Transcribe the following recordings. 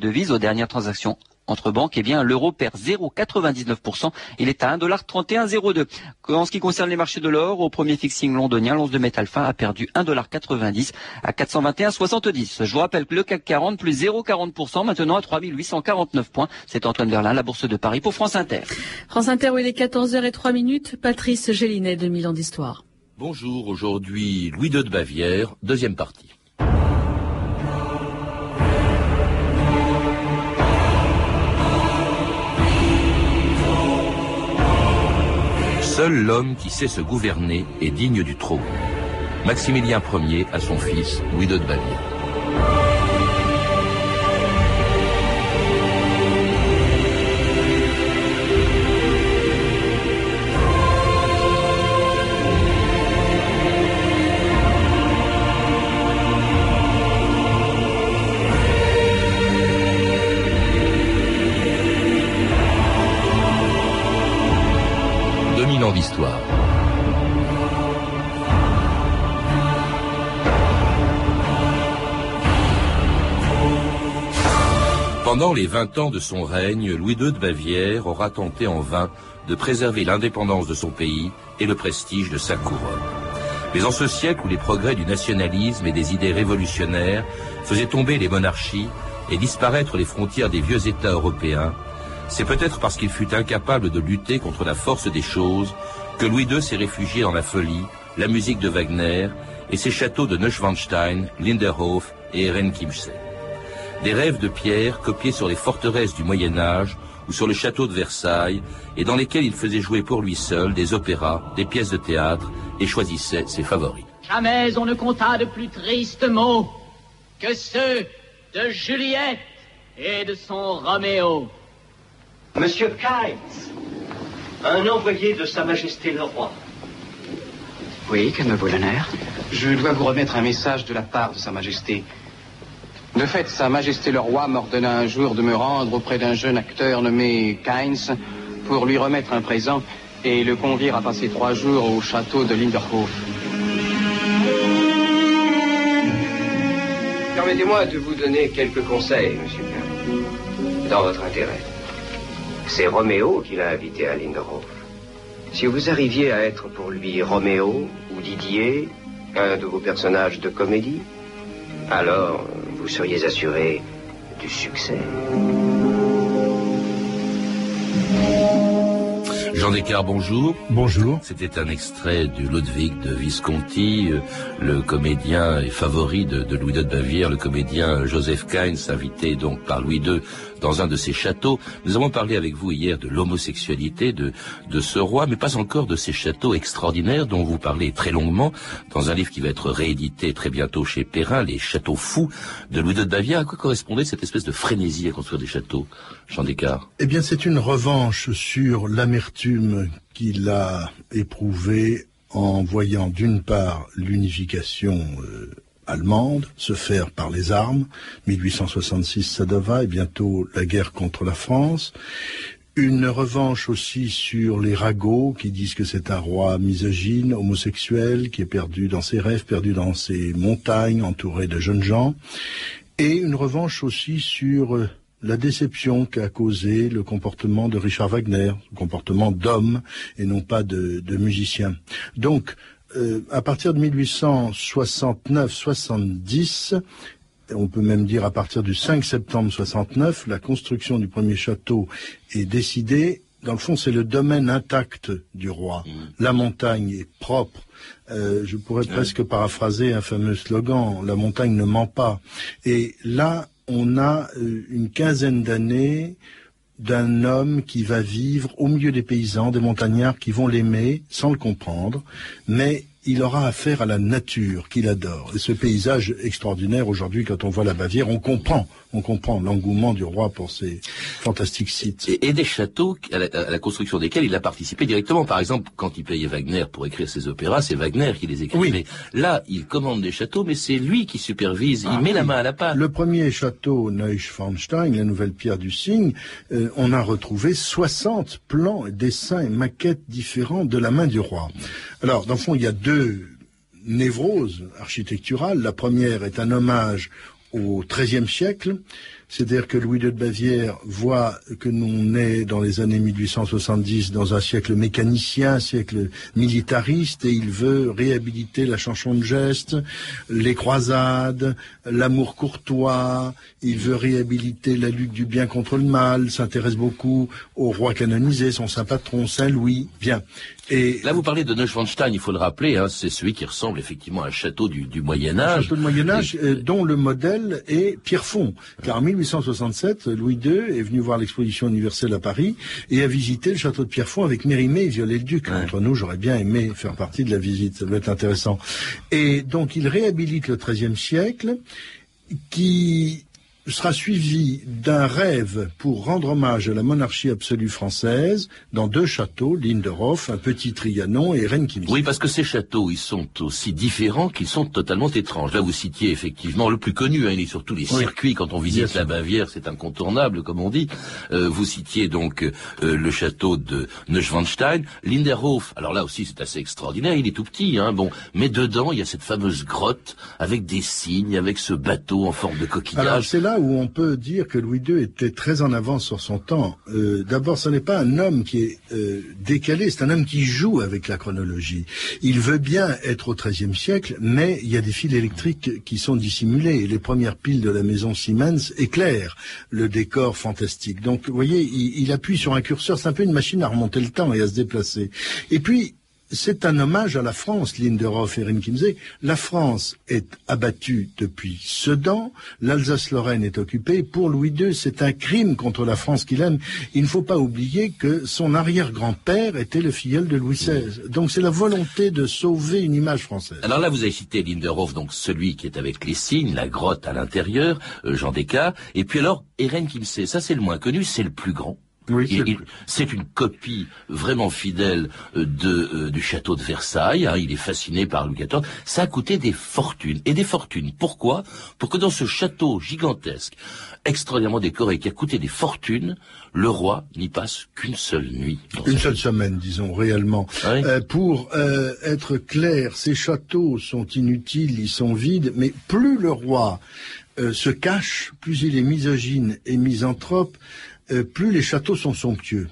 devises aux dernières transactions entre banques, eh bien, l'euro perd 0,99%. Il est à 1,3102. En ce qui concerne les marchés de l'or, au premier fixing londonien, l'once de métal fin a perdu 1,90$ à 421,70. Je vous rappelle que le CAC 40 plus 0,40% maintenant à 3849 points. C'est Antoine Verlin, la Bourse de Paris pour France Inter. France Inter où il est 14h03 Patrice Gélinet, 2000 ans d'histoire. Bonjour, aujourd'hui Louis II de Bavière, deuxième partie. Seul l'homme qui sait se gouverner est digne du trône. Maximilien Ier à son fils Louis II de Bavière. Pendant les vingt ans de son règne, Louis II de Bavière aura tenté en vain de préserver l'indépendance de son pays et le prestige de sa couronne. Mais en ce siècle où les progrès du nationalisme et des idées révolutionnaires faisaient tomber les monarchies et disparaître les frontières des vieux États européens, c'est peut-être parce qu'il fut incapable de lutter contre la force des choses que Louis II s'est réfugié dans la folie, la musique de Wagner et ses châteaux de Neuschwanstein, Linderhof et Ehrenkimsee. Des rêves de pierre copiés sur les forteresses du Moyen Âge ou sur le château de Versailles et dans lesquels il faisait jouer pour lui seul des opéras, des pièces de théâtre et choisissait ses favoris. Jamais on ne compta de plus tristes mots que ceux de Juliette et de son Roméo. Monsieur Kynes, un envoyé de Sa Majesté le Roi. Oui, que me vaut l'honneur? Je dois vous remettre un message de la part de Sa Majesté. De fait, Sa Majesté le Roi m'ordonna un jour de me rendre auprès d'un jeune acteur nommé Kynes pour lui remettre un présent et le convier à passer trois jours au château de Linderhof. Permettez-moi de vous donner quelques conseils, monsieur dans votre intérêt. C'est Roméo qui l'a invité à Linderhof. Si vous arriviez à être pour lui Roméo ou Didier, un de vos personnages de comédie, alors vous seriez assuré du succès. Jean Descartes, bonjour. Bonjour. C'était un extrait du Ludwig de Visconti, euh, le comédien et favori de, Louis II de Bavière, le comédien Joseph Kynes, invité donc par Louis II dans un de ses châteaux. Nous avons parlé avec vous hier de l'homosexualité de, de ce roi, mais pas encore de ces châteaux extraordinaires dont vous parlez très longuement dans un livre qui va être réédité très bientôt chez Perrin, Les châteaux fous de Louis de Bavière. À quoi correspondait cette espèce de frénésie à construire des châteaux, Jean Descartes? Eh bien, c'est une revanche sur l'amertume qu'il a éprouvée en voyant d'une part l'unification euh, allemande se faire par les armes, 1866 Sadova et bientôt la guerre contre la France. Une revanche aussi sur les ragots qui disent que c'est un roi misogyne, homosexuel, qui est perdu dans ses rêves, perdu dans ses montagnes, entouré de jeunes gens. Et une revanche aussi sur euh, la déception qu'a causé le comportement de Richard Wagner, le comportement d'homme et non pas de, de musicien. Donc, euh, à partir de 1869-70, on peut même dire à partir du 5 septembre 69, la construction du premier château est décidée. Dans le fond, c'est le domaine intact du roi. Mmh. La montagne est propre. Euh, je pourrais presque paraphraser un fameux slogan, la montagne ne ment pas. Et là, on a euh, une quinzaine d'années d'un homme qui va vivre au milieu des paysans, des montagnards qui vont l'aimer sans le comprendre, mais il aura affaire à la nature qu'il adore. Et ce paysage extraordinaire, aujourd'hui, quand on voit la Bavière, on comprend, on comprend l'engouement du roi pour ces fantastiques sites. Et, des châteaux à la, construction desquels il a participé directement. Par exemple, quand il payait Wagner pour écrire ses opéras, c'est Wagner qui les écrivait. Là, il commande des châteaux, mais c'est lui qui supervise, il ah met la main à la pâte. Le premier château Neuschwanstein, la nouvelle pierre du cygne, euh, on a retrouvé 60 plans, dessins et maquettes différents de la main du roi. Alors, dans le fond, il y a deux névroses architecturales. La première est un hommage au XIIIe siècle. C'est-à-dire que Louis de Bavière voit que l'on est dans les années 1870 dans un siècle mécanicien, un siècle militariste, et il veut réhabiliter la chanson de geste, les croisades, l'amour courtois, il veut réhabiliter la lutte du bien contre le mal, s'intéresse beaucoup au roi canonisé, son saint patron, Saint Louis. Bien. Et là, vous parlez de Neuschwanstein, il faut le rappeler, hein, c'est celui qui ressemble effectivement à un château du, du Moyen Âge. Un château du Moyen Âge, euh, dont le modèle est Pierrefonds. Car en 1867, Louis II est venu voir l'exposition universelle à Paris et a visité le château de Pierrefonds avec Mérimée et Viollet-le-Duc. Entre nous, j'aurais bien aimé faire partie de la visite, ça doit être intéressant. Et donc, il réhabilite le XIIIe siècle qui sera suivi d'un rêve pour rendre hommage à la monarchie absolue française dans deux châteaux, Linderhof, un petit Trianon et Renkimsee. Oui, parce que ces châteaux, ils sont aussi différents qu'ils sont totalement étranges. Là, vous citiez effectivement le plus connu, hein, il est sur tous les circuits. Quand on visite la Bavière, c'est incontournable, comme on dit. Euh, vous citiez donc euh, le château de Neuschwanstein. Linderhof, alors là aussi, c'est assez extraordinaire. Il est tout petit, hein, bon, mais dedans, il y a cette fameuse grotte avec des signes, avec ce bateau en forme de coquillage. Alors, où on peut dire que Louis II était très en avance sur son temps. Euh, D'abord, ce n'est pas un homme qui est euh, décalé, c'est un homme qui joue avec la chronologie. Il veut bien être au XIIIe siècle, mais il y a des fils électriques qui sont dissimulés. Les premières piles de la maison Siemens éclairent le décor fantastique. Donc, vous voyez, il, il appuie sur un curseur, c'est un peu une machine à remonter le temps et à se déplacer. Et puis, c'est un hommage à la France, Linderhof et Rimkimsey. La France est abattue depuis Sedan, l'Alsace-Lorraine est occupée. Pour Louis II, c'est un crime contre la France qu'il aime. Il ne faut pas oublier que son arrière-grand-père était le filleul de Louis XVI. Donc c'est la volonté de sauver une image française. Alors là, vous avez cité Linderhof, donc celui qui est avec les signes, la grotte à l'intérieur, euh, Jean Descartes. Et puis alors, Eren Kimsey, ça c'est le moins connu, c'est le plus grand. Oui, c'est une copie vraiment fidèle euh, de, euh, du château de Versailles. Hein, il est fasciné par Louis XIV. Ça a coûté des fortunes. Et des fortunes. Pourquoi? Pour que dans ce château gigantesque, extraordinairement décoré, qui a coûté des fortunes, le roi n'y passe qu'une seule nuit. Une seule semaine, disons, réellement. Ah oui. Euh, pour euh, être clair, ces châteaux sont inutiles, ils sont vides, mais plus le roi euh, se cache, plus il est misogyne et misanthrope, plus les châteaux sont somptueux.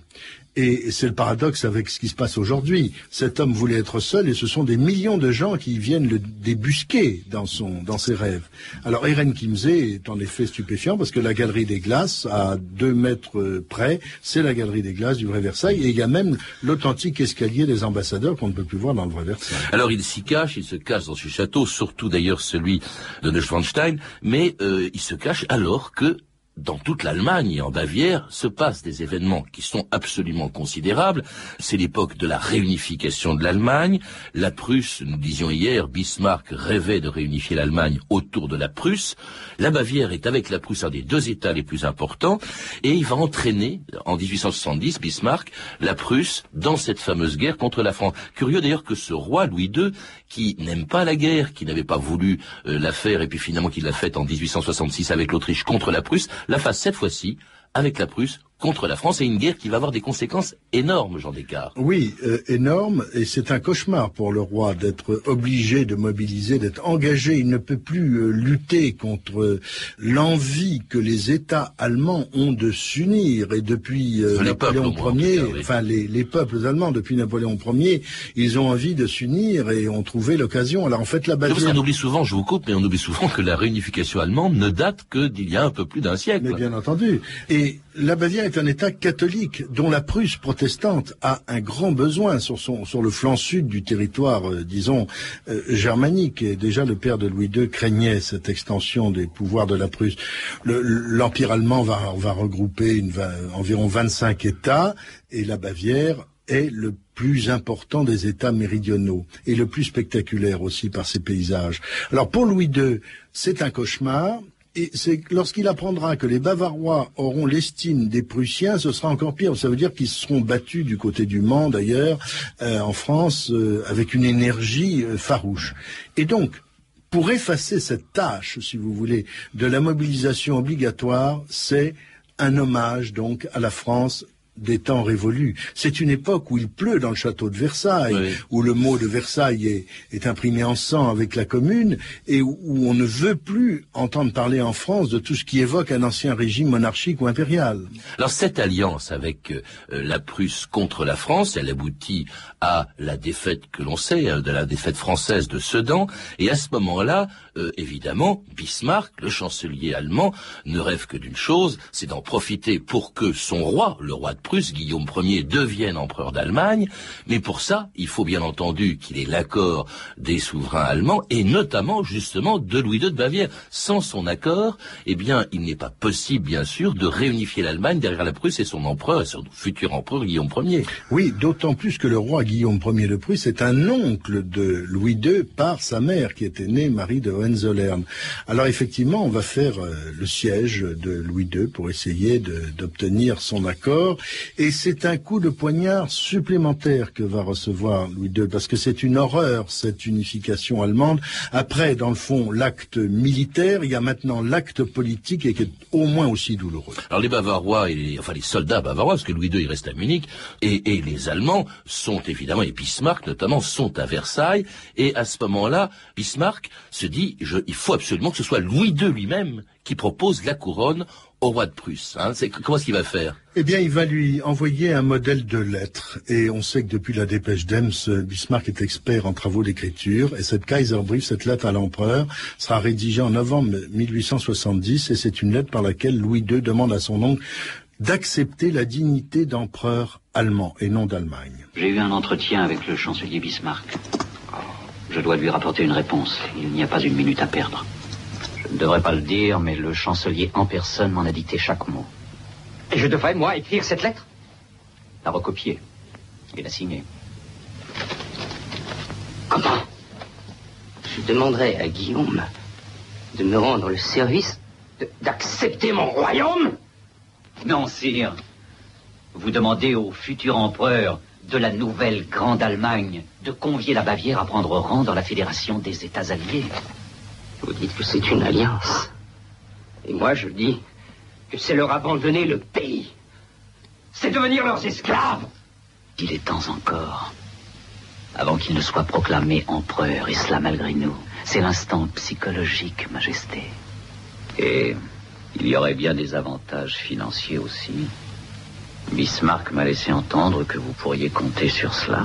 Et c'est le paradoxe avec ce qui se passe aujourd'hui. Cet homme voulait être seul et ce sont des millions de gens qui viennent le débusquer dans, son, dans ses rêves. Alors Eren Kimsey est en effet stupéfiant parce que la galerie des glaces, à deux mètres euh, près, c'est la galerie des glaces du vrai Versailles et il y a même l'authentique escalier des ambassadeurs qu'on ne peut plus voir dans le vrai Versailles. Alors il s'y cache, il se cache dans ce château, surtout d'ailleurs celui de Neuschwanstein, mais euh, il se cache alors que dans toute l'Allemagne et en Bavière se passent des événements qui sont absolument considérables. C'est l'époque de la réunification de l'Allemagne. La Prusse, nous disions hier, Bismarck rêvait de réunifier l'Allemagne autour de la Prusse. La Bavière est avec la Prusse un des deux États les plus importants et il va entraîner en 1870 Bismarck la Prusse dans cette fameuse guerre contre la France. Curieux d'ailleurs que ce roi Louis II, qui n'aime pas la guerre, qui n'avait pas voulu euh, la faire et puis finalement qui l'a faite en 1866 avec l'Autriche contre la Prusse, la fasse cette fois-ci avec la Prusse contre la France et une guerre qui va avoir des conséquences énormes, Jean Descartes. Oui, euh, énorme, et c'est un cauchemar pour le roi d'être obligé de mobiliser, d'être engagé. Il ne peut plus euh, lutter contre euh, l'envie que les États allemands ont de s'unir. Et depuis euh, Napoléon Ier, oui. enfin les, les peuples allemands depuis Napoléon Ier, ils ont envie de s'unir et ont trouvé l'occasion. Alors en fait, la Parce Bavière... qu'on oublie souvent, je vous coupe, mais on oublie souvent que la réunification allemande ne date que d'il y a un peu plus d'un siècle. Mais bien entendu. Et la Bavière est un État catholique dont la Prusse protestante a un grand besoin sur, son, sur le flanc sud du territoire, euh, disons, euh, germanique. Et déjà, le père de Louis II craignait cette extension des pouvoirs de la Prusse. Le- L'Empire allemand va, regrouper une, environ 25 États et la Bavière est le plus important des États méridionaux et le plus spectaculaire aussi par ses paysages. Alors pour Louis II, c'est un cauchemar. C'est lorsqu'il apprendra que les Bavarois auront l'estime des Prussiens, ce sera encore pire. Ça veut dire qu'ils seront battus du côté du Mans, d'ailleurs, euh, en France, euh, avec une énergie euh, farouche. Et donc, pour effacer cette tâche, si vous voulez, de la mobilisation obligatoire, c'est un hommage donc à la France des temps révolus. C'est une époque où il pleut dans le château de Versailles, Oui. où le mot de Versailles est, est imprimé en sang avec la commune, et où, où on ne veut plus entendre parler en France de tout ce qui évoque un ancien régime monarchique ou impérial. Alors cette alliance avec euh, la Prusse contre la France, elle aboutit à la défaite que l'on sait, euh, de la défaite française de Sedan, et à ce moment-là, euh, évidemment, Bismarck, le chancelier allemand, ne rêve que d'une chose, c'est d'en profiter pour que son roi, le roi de Prusse, Guillaume Ier, devienne empereur d'Allemagne, mais pour ça, il faut bien entendu qu'il ait l'accord des souverains allemands, et notamment, justement, de Louis II de Bavière. Sans son accord, eh bien, il n'est pas possible, bien sûr, de réunifier l'Allemagne derrière la Prusse et son empereur, et son futur empereur Guillaume Ier. Oui, d'autant plus que le roi Guillaume Ier de Prusse est un oncle de Louis II par sa mère, qui était née Marie de Hohenzollern. Alors effectivement, on va faire euh, le siège de Louis II pour essayer d'obtenir son accord, et c'est un coup de poignard supplémentaire que va recevoir Louis II, parce que c'est une horreur, cette unification allemande. Après, dans le fond, l'acte militaire, il y a maintenant l'acte politique, et qui est au moins aussi douloureux. Alors les Bavarois et les, enfin les soldats bavarois, parce que Louis II il reste à Munich, et, et les Allemands sont évidemment, et Bismarck notamment, sont à Versailles, et à ce moment-là, Bismarck se dit, il faut absolument que ce soit Louis II lui-même qui propose la couronne au roi de Prusse. Hein. C'est, comment est-ce qu'il va faire? Eh bien, il va lui envoyer un modèle de lettre. Et on sait que depuis la dépêche d'Ems, Bismarck est expert en travaux d'écriture. Et cette Kaiserbrief, cette lettre à l'empereur, sera rédigée en novembre 1870. Et c'est une lettre par laquelle Louis II demande à son oncle d'accepter la dignité d'empereur allemand et non d'Allemagne. J'ai eu un entretien avec le chancelier Bismarck. Je dois lui rapporter une réponse. Il n'y a pas une minute à perdre. Je ne devrais pas le dire, mais le chancelier en personne m'en a dicté chaque mot. Et je devrais, moi, écrire cette lettre? La recopier et la signer. Comment? Je demanderai à Guillaume de me rendre le service. D'accepter mon royaume? Non, sire. Vous demandez au futur empereur de la nouvelle Grande Allemagne de convier la Bavière à prendre rang dans la Fédération des États alliés. Vous dites que c'est une alliance. Et moi, je dis que c'est leur abandonner le pays. C'est devenir leurs esclaves. Il est temps encore. Avant qu'il ne soit proclamé empereur, et cela malgré nous. C'est l'instant psychologique, Majesté. Et il y aurait bien des avantages financiers aussi. Bismarck m'a laissé entendre que vous pourriez compter sur cela.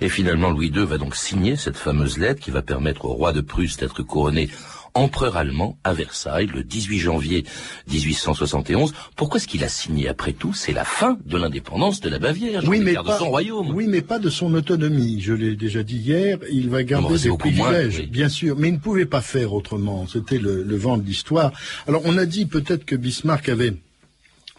Et finalement, Louis II va donc signer cette fameuse lettre qui va permettre au roi de Prusse d'être couronné empereur allemand à Versailles le 18 janvier 1871. Pourquoi est-ce qu'il a signé après tout? C'est la fin de l'indépendance de la Bavière, Oui, mais de pas, son royaume. oui, mais pas de son autonomie. Je l'ai déjà dit hier, il va garder beaucoup moins, privilèges, oui. bien sûr, mais il ne pouvait pas faire autrement. C'était le, le vent de l'histoire. Alors, on a dit peut-être que Bismarck avait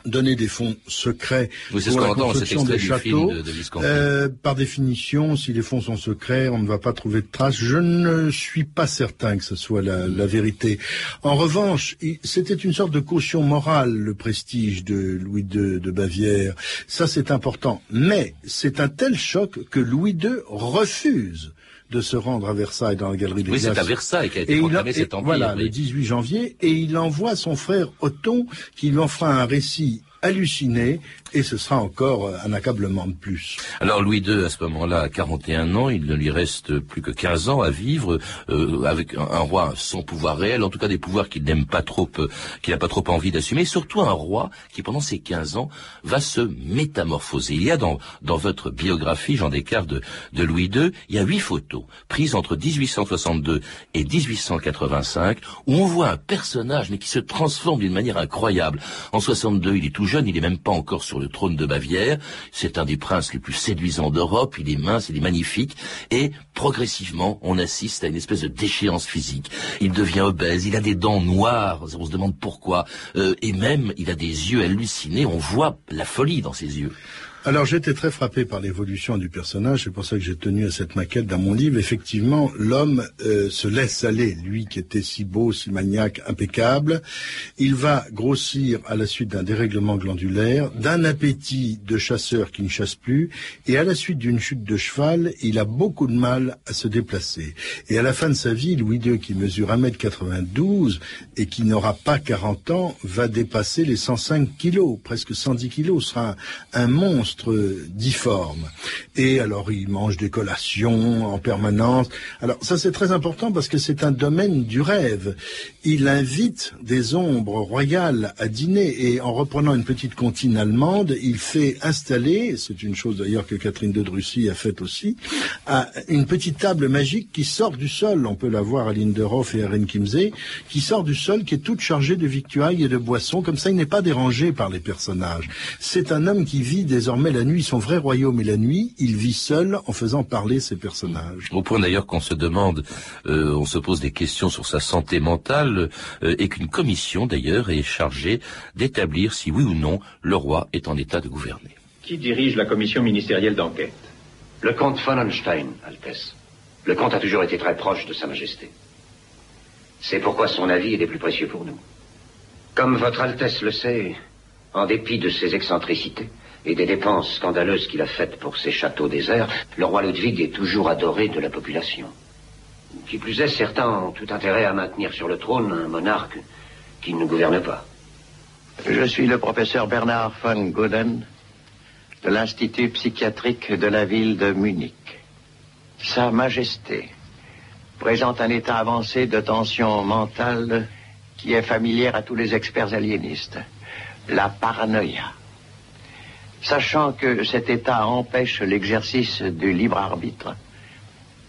donné des fonds secrets Oui, pour la construction des châteaux. de- de Visconti. Euh, par définition, si les fonds sont secrets, on ne va pas trouver de traces. Je ne suis pas certain que ce soit la, la vérité. En revanche, c'était une sorte de caution morale, le prestige de Louis II de Bavière. Ça, c'est important. Mais c'est un tel choc que Louis II refuse de se rendre à Versailles dans la galerie des Oui, c'est à Versailles qu'a été Et il, proclamé et cet empire. voilà, oui. le 18 janvier, et il envoie son frère Othon, qui lui en fera un récit halluciné, et ce sera encore euh, un accablement de plus. Alors Louis II, à ce moment-là, a 41 ans, il ne lui reste plus que 15 ans à vivre euh, avec un, roi sans pouvoir réel, en tout cas des pouvoirs qu'il n'aime pas trop, euh, qu'il n'a pas trop envie d'assumer, surtout un roi qui, pendant ces 15 ans, va se métamorphoser. Il y a dans, dans votre biographie, Jean Descartes, de, de Louis II, il y a huit photos prises entre 1862 et 1885, où on voit un personnage, mais qui se transforme d'une manière incroyable. En 62, il est tout jeune, il n'est même pas encore sur le trône de Bavière. C'est un des princes les plus séduisants d'Europe. Il est mince, il est magnifique. Et progressivement, on assiste à une espèce de déchéance physique. Il devient obèse, il a des dents noires, on se demande pourquoi. Euh, et même, il a des yeux hallucinés. On voit la folie dans ses yeux. Alors j'étais très frappé par l'évolution du personnage, c'est pour ça que j'ai tenu à cette maquette dans mon livre. Effectivement, l'homme euh, se laisse aller, lui qui était si beau, si maniaque, impeccable. Il va grossir à la suite d'un dérèglement glandulaire, d'un appétit de chasseur qui ne chasse plus, et à la suite d'une chute de cheval, il a beaucoup de mal à se déplacer. Et à la fin de sa vie, Louis II, qui mesure 1m92 et qui n'aura pas 40 ans, va dépasser les 105 kilos, presque 110 kilos, sera un, un monstre difforme. Et alors il mange des collations en permanence. Alors ça c'est très important parce que c'est un domaine du rêve. Il invite des ombres royales à dîner et en reprenant une petite comptine allemande, il fait installer, c'est une chose d'ailleurs que Catherine de Drussy a faite aussi, une petite table magique qui sort du sol. On peut la voir à Linderhof et à Renkimsee, qui sort du sol, qui est toute chargée de victuailles et de boissons. Comme ça, il n'est pas dérangé par les personnages. C'est un homme qui vit désormais mais la nuit, son vrai royaume est la nuit, il vit seul en faisant parler ses personnages. Au point d'ailleurs qu'on se demande, euh, on se pose des questions sur sa santé mentale, euh, et qu'une commission d'ailleurs est chargée d'établir si oui ou non le roi est en état de gouverner. Qui dirige la commission ministérielle d'enquête? Le comte von Holstein, Altesse. Le comte a toujours été très proche de Sa Majesté. C'est pourquoi son avis est des plus précieux pour nous. Comme votre Altesse le sait, en dépit de ses excentricités, et des dépenses scandaleuses qu'il a faites pour ses châteaux déserts, le roi Ludwig est toujours adoré de la population. Qui plus est, certains ont tout intérêt à maintenir sur le trône un monarque qui ne gouverne pas. Je suis le professeur Bernard von Goden de l'Institut psychiatrique de la ville de Munich. Sa Majesté présente un état avancé de tension mentale qui est familière à tous les experts aliénistes. La paranoïa sachant que cet état empêche l'exercice du libre arbitre.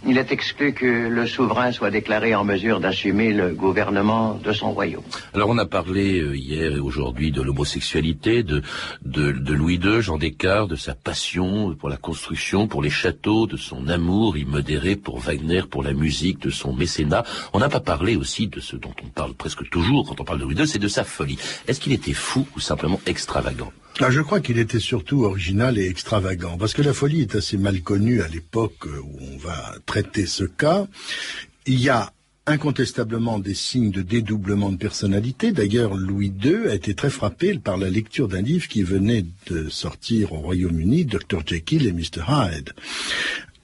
Il est exclu que le souverain soit déclaré en mesure d'assumer le gouvernement de son royaume. Alors on a parlé euh, hier et aujourd'hui de l'homosexualité, de, Louis II, Jean Descartes, de sa passion pour la construction, pour les châteaux, de son amour immodéré pour Wagner, pour la musique, de son mécénat. On n'a pas parlé aussi de ce dont on parle presque toujours quand on parle de Louis II, c'est de sa folie. Est-ce qu'il était fou ou simplement extravagant? Ah, je crois qu'il était surtout original et extravagant, parce que la folie est assez mal connue à l'époque où on va traiter ce cas. Il y a incontestablement des signes de dédoublement de personnalité. D'ailleurs, Louis II a été très frappé par la lecture d'un livre qui venait de sortir au Royaume-Uni, Dr. Jekyll et Mr. Hyde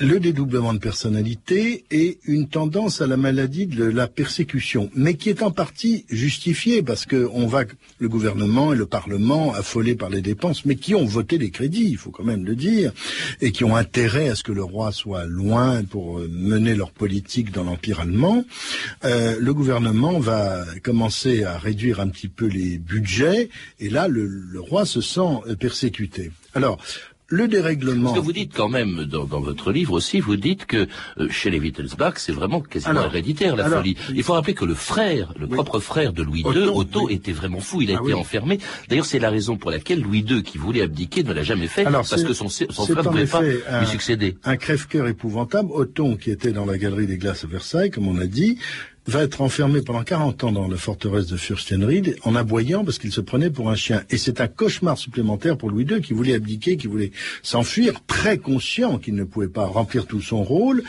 le dédoublement de personnalité est une tendance à la maladie de la persécution, mais qui est en partie justifiée parce que on va le gouvernement et le parlement affolés par les dépenses, mais qui ont voté les crédits, il faut quand même le dire, et qui ont intérêt à ce que le roi soit loin pour euh, mener leur politique dans l'empire allemand. Euh, le gouvernement va commencer à réduire un petit peu les budgets, et là le, le roi se sent persécuté. Alors, le dérèglement. Ce que vous dites quand même dans, votre livre aussi, vous dites que euh, chez les Wittelsbach, c'est vraiment quasiment héréditaire la folie. Il faut rappeler que le frère, le propre frère de Louis II, Otto, était vraiment fou. Il a ah été enfermé. D'ailleurs, c'est la raison pour laquelle Louis II, qui voulait abdiquer, ne l'a jamais fait, parce que son, son frère ne pouvait pas lui succéder. Un crève-cœur épouvantable. Otto, qui était dans la galerie des glaces à Versailles, comme on a dit, va être enfermé pendant 40 ans dans la forteresse de Fürstenried en aboyant parce qu'il se prenait pour un chien. Et c'est un cauchemar supplémentaire pour Louis II qui voulait abdiquer, qui voulait s'enfuir, très conscient qu'il ne pouvait pas remplir tout son rôle.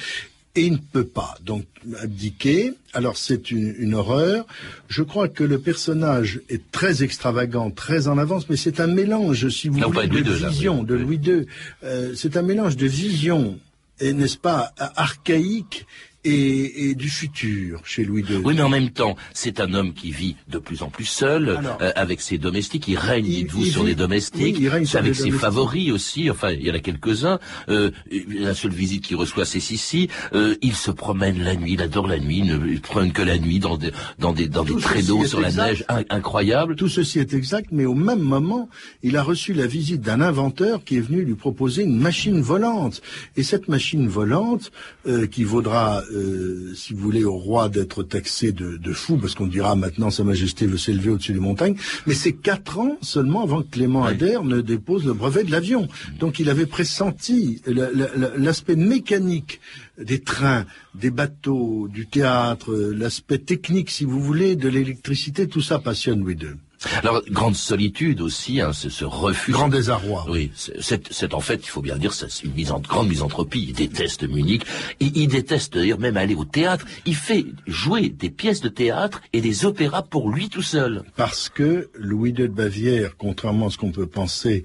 Et il ne peut pas donc abdiquer. Alors c'est une, horreur. Je crois que le personnage est très extravagant, très en avance, mais c'est un mélange, si vous voulez, de, vision de Louis II. Euh, c'est un mélange de vision et n'est-ce pas archaïque et, du futur chez Louis II. Oui, mais en même temps, c'est un homme qui vit de plus en plus seul, euh, avec ses domestiques. Il règne, dites-vous, sur les domestiques, avec ses favoris aussi. Enfin, il y en a quelques-uns. Euh, la seule visite qu'il reçoit, c'est Sissi. Euh, il se promène la nuit, il adore la nuit, il ne promène que la nuit dans des, dans des, dans des traîneaux sur la neige, incroyable. Tout ceci est exact, mais au même moment, il a reçu la visite d'un inventeur qui est venu lui proposer une machine volante. Et cette machine volante, euh, qui vaudra euh, si vous voulez, au roi d'être taxé de, de fou, parce qu'on dira maintenant Sa Majesté veut s'élever au-dessus des montagnes, mais c'est quatre ans seulement avant que Clément Adair ne dépose le brevet de l'avion. Donc il avait pressenti l'aspect mécanique des trains, des bateaux, du théâtre, l'aspect technique, si vous voulez, de l'électricité, tout ça passionne Louis II. Alors, grande solitude aussi, hein, ce, ce refus. Grand désarroi. Oui, c'est en fait, il faut bien le dire, c'est une mise en, grande misanthropie. Il déteste Munich. Il, il déteste d'ailleurs même aller au théâtre. Il fait jouer des pièces de théâtre et des opéras pour lui tout seul. Parce que Louis II de Bavière, contrairement à ce qu'on peut penser,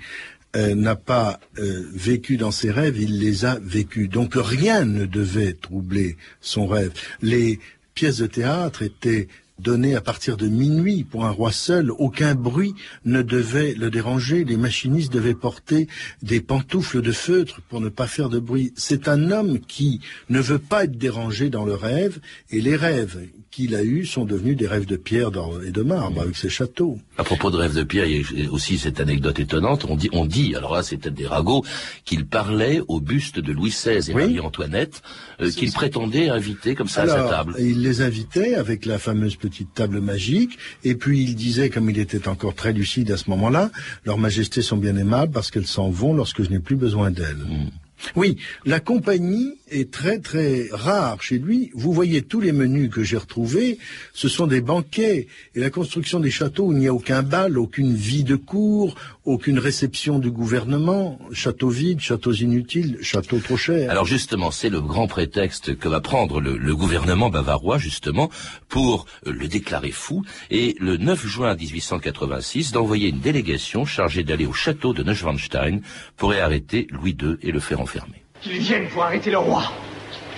euh, n'a pas euh, vécu dans ses rêves, il les a vécus. Donc rien ne devait troubler son rêve. Les pièces de théâtre étaient données à partir de minuit pour un roi seul. Aucun bruit ne devait le déranger. Les machinistes devaient porter des pantoufles de feutre pour ne pas faire de bruit. C'est un homme qui ne veut pas être dérangé dans le rêve et les rêves qu'il a eus sont devenus des rêves de pierre et de marbre avec ses châteaux. À propos de rêve de pierre, il y a aussi cette anecdote étonnante. On dit, on dit, alors là, c'est peut-être des ragots, qu'il parlait au buste de Louis XVI et Oui. Marie-Antoinette, euh, qu'il prétendait inviter comme ça à sa table. il les invitait avec la fameuse petite table magique, et puis il disait, comme il était encore très lucide à ce moment-là, Leurs Majestés sont bien aimables parce qu'elles s'en vont lorsque je n'ai plus besoin d'elles. Hmm. Oui, la compagnie est très très rare chez lui. Vous voyez tous les menus que j'ai retrouvés, ce sont des banquets. Et la construction des châteaux, il n'y a aucun bal, aucune vie de cour, aucune réception du gouvernement, châteaux vides, châteaux inutiles, châteaux trop chers. Alors justement, c'est le grand prétexte que va prendre le, gouvernement bavarois, justement, pour le déclarer fou, et le 9 juin 1886, d'envoyer une délégation chargée d'aller au château de Neuschwanstein pour y arrêter Louis II et le faire enfermer. Qu'ils viennent pour arrêter le roi.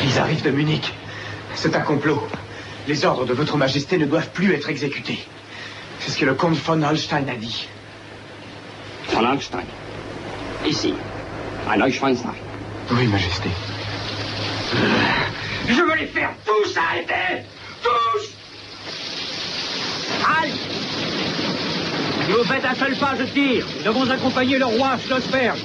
Ils arrivent de Munich. C'est un complot. Les ordres de votre majesté ne doivent plus être exécutés. C'est ce que le comte von Holstein a dit. Von Holstein. Ici, à Neuschwanstein. Oui, majesté. Je veux les faire tous arrêter Tous Halte Si vous faites un seul pas, je tire. Nous devons accompagner le roi à Schlossberg.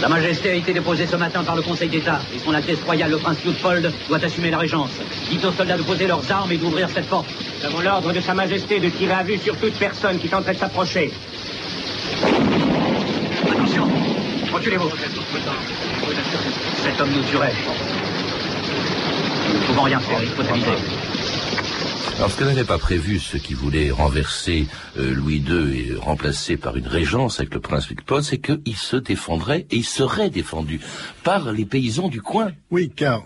Sa Majesté a été déposée ce matin par le Conseil d'État et son Altesse royale le prince Luitpold doit assumer la régence. Dites aux soldats de poser leurs armes et d'ouvrir cette porte. Nous avons l'ordre de Sa Majesté de tirer à vue sur toute personne qui tenterait de s'approcher. Attention Reculez-vous Cet homme nous tuerait. Nous ne pouvons rien faire, il faut aviser. Alors, ce que n'avait pas prévu ceux qui voulaient renverser euh, Louis II et remplacer par une régence avec le prince Luitpold, c'est qu'il se défendrait et il serait défendu par les paysans du coin. Oui, car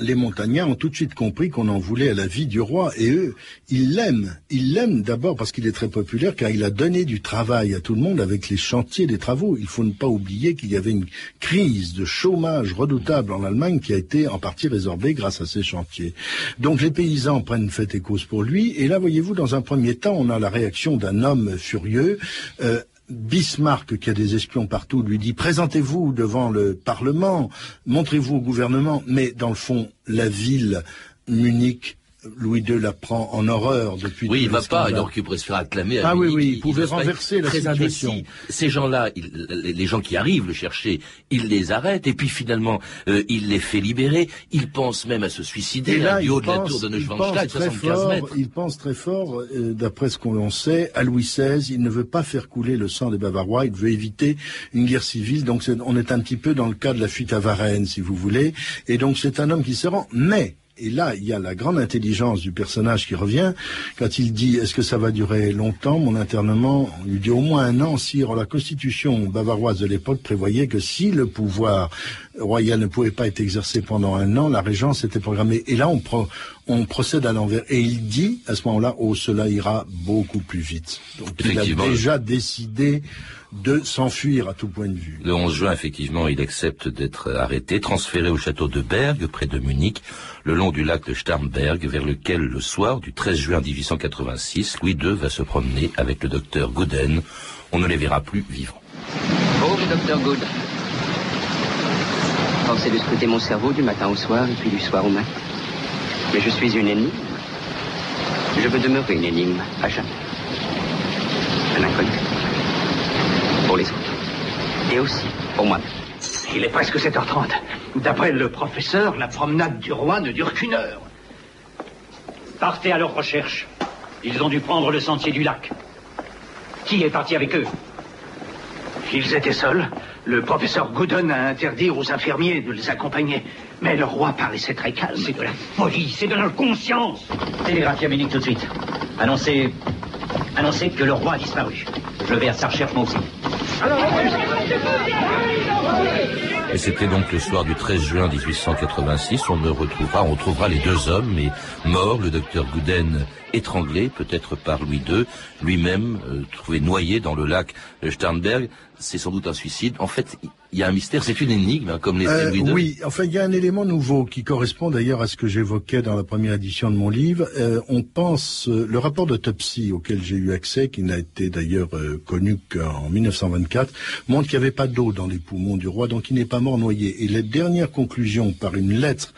les montagnards ont tout de suite compris qu'on en voulait à la vie du roi et eux, ils l'aiment. Ils l'aiment d'abord parce qu'il est très populaire car il a donné du travail à tout le monde avec les chantiers des travaux. Il faut ne pas oublier qu'il y avait une crise de chômage redoutable en Allemagne qui a été en partie résorbée grâce à ces chantiers. Donc les paysans prennent fait et cause pour lui et là, voyez-vous, dans un premier temps, on a la réaction d'un homme furieux. euh, Bismarck, qui a des espions partout, lui dit présentez-vous devant le Parlement, montrez-vous au gouvernement, mais dans le fond, la ville, Munich, Louis II la prend en horreur depuis. Oui, il va pas, alors qu'il pourrait se faire acclamer à Ah oui, Munich, oui, il pouvait va se renverser la situation. indécis. Ces gens-là, les gens qui arrivent le chercher, il les arrête, et puis finalement, euh, il les fait libérer. Il pense même à se suicider Et là, hein, du haut de la tour de Neuschwanstein, très 75 fort, mètres. il pense très fort, euh, d'après ce qu'on en sait, à Louis XVI. Il ne veut pas faire couler le sang des Bavarois. Il veut éviter une guerre civile. Donc, on est un petit peu dans le cas de la fuite à Varennes, si vous voulez. Et donc, c'est un homme qui se rend. Mais et là, il y a la grande intelligence du personnage qui revient quand il dit Est-ce que ça va durer longtemps Mon internement, on lui dit au moins un an. Si la constitution bavaroise de l'époque prévoyait que si le pouvoir royal ne pouvait pas être exercé pendant un an, la régence était programmée. Et là, on, pro- on procède à l'envers. Et il dit à ce moment-là Oh, cela ira beaucoup plus vite. Donc, il a déjà décidé de s'enfuir à tout point de vue. Le 11 juin, effectivement, il accepte d'être arrêté, transféré au château de Berg, près de Munich, le long du lac de Starnberg, vers lequel, le soir du 13 juin 1886, Louis II va se promener avec le docteur Gouden. On ne les verra plus vivants. Pauvre docteur Good. Pensez de scruter mon cerveau du matin au soir et puis du soir au matin. Mais je suis une énigme. Je veux demeurer une énigme à jamais. Un inconnu. Pour les autres. Et aussi pour moi-même. Il est presque 7h30. D'après le professeur, la promenade du roi ne dure qu'une heure. Partez à leur recherche. Ils ont dû prendre le sentier du lac. Qui est parti avec eux? Ils étaient seuls. Le professeur Gooden a interdit aux infirmiers de les accompagner. Mais le roi paraissait très calme. C'est de la folie, c'est de l'inconscience. Télégraphie à Munich tout de suite. Annoncez Annoncez que le roi a disparu. Je vais à sa recherche moi aussi. Et c'était donc le soir du 13 juin 1886. On me retrouvera, on trouvera les deux hommes, mais morts, le docteur Gouden étranglé, peut-être par Louis II, lui-même euh, trouvé noyé dans le lac Starnberg. C'est sans doute un suicide. En fait, il y a un mystère, c'est une énigme, hein, comme les Euh, oui, enfin, il y a un élément nouveau qui correspond d'ailleurs à ce que j'évoquais dans la première édition de mon livre. Euh, on pense, euh, le rapport d'autopsie auquel j'ai eu accès, qui n'a été d'ailleurs euh, connu qu'en 1924, montre qu'il n'y avait pas d'eau dans les poumons du roi, donc il n'est pas mort noyé. Et la dernière conclusion, par une lettre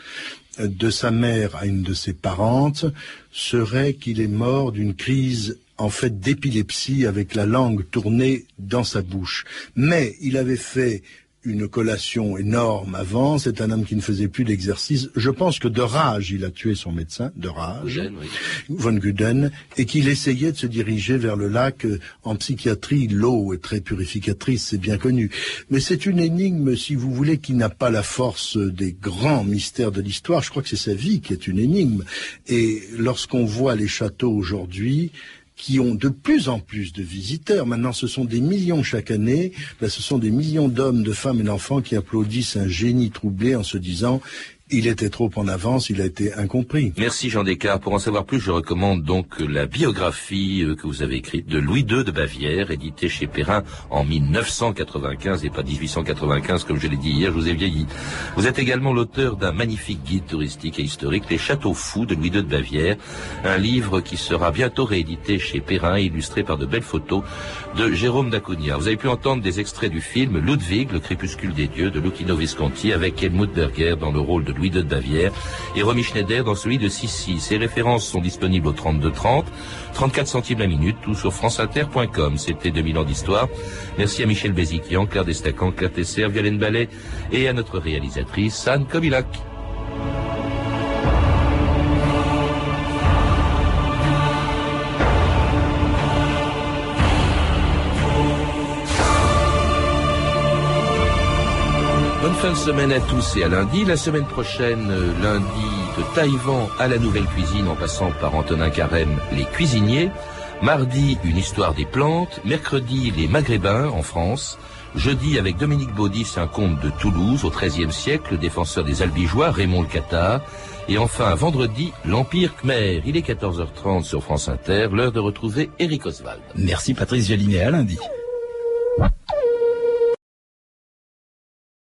de sa mère à une de ses parentes, serait qu'il est mort d'une crise en fait d'épilepsie avec la langue tournée dans sa bouche. Mais il avait fait une collation énorme avant, c'est un homme qui ne faisait plus d'exercice. Je pense que de rage, il a tué son médecin, de rage, oui. von Guden, et qu'il essayait de se diriger vers le lac. Euh, En psychiatrie, l'eau est très purificatrice, c'est bien connu. Mais c'est une énigme, si vous voulez, qui n'a pas la force des grands mystères de l'histoire. Je crois que c'est sa vie qui est une énigme. Et lorsqu'on voit les châteaux aujourd'hui, qui ont de plus en plus de visiteurs. Maintenant, ce sont des millions chaque année. Ben, ce sont des millions d'hommes, de femmes et d'enfants qui applaudissent un génie troublé en se disant il était trop en avance, il a été incompris. Merci Jean Descartes. Pour en savoir plus, je recommande donc la biographie euh, que vous avez écrite de Louis II de Bavière, éditée chez Perrin en 1995 et pas 1895 comme je l'ai dit hier, je vous ai vieilli. Vous êtes également l'auteur d'un magnifique guide touristique et historique, Les Châteaux Fous de Louis II de Bavière, un livre qui sera bientôt réédité chez Perrin, illustré par de belles photos de Jérôme Dacunia. Vous avez pu entendre des extraits du film Ludwig, le crépuscule des dieux de Lucchino Visconti avec Helmut Berger dans le rôle de Louis de Bavière et Romy Schneider dans celui de Sissi. Ces références sont disponibles au 32 30, 34 centimes la minute, tout sur franceinter.com. C'était 2000 ans d'histoire. Merci à Michel Béziquian, Claire Destacan, Claire Tesser, Violaine Ballet et à notre réalisatrice Anne Kobilac. Fin de semaine à tous et à lundi. La semaine prochaine, euh, lundi, de Taïwan à la nouvelle cuisine en passant par Antonin Carême, les cuisiniers. Mardi, une histoire des plantes. Mercredi, les maghrébins en France. Jeudi, avec Dominique Baudis, un conte de Toulouse au XIIIe siècle, le défenseur des albigeois, Raymond le Cathare. Et enfin, vendredi, l'Empire Khmer. Il est 14h30 sur France Inter, l'heure de retrouver Eric Oswald. Merci Patrice Gélinet, à lundi.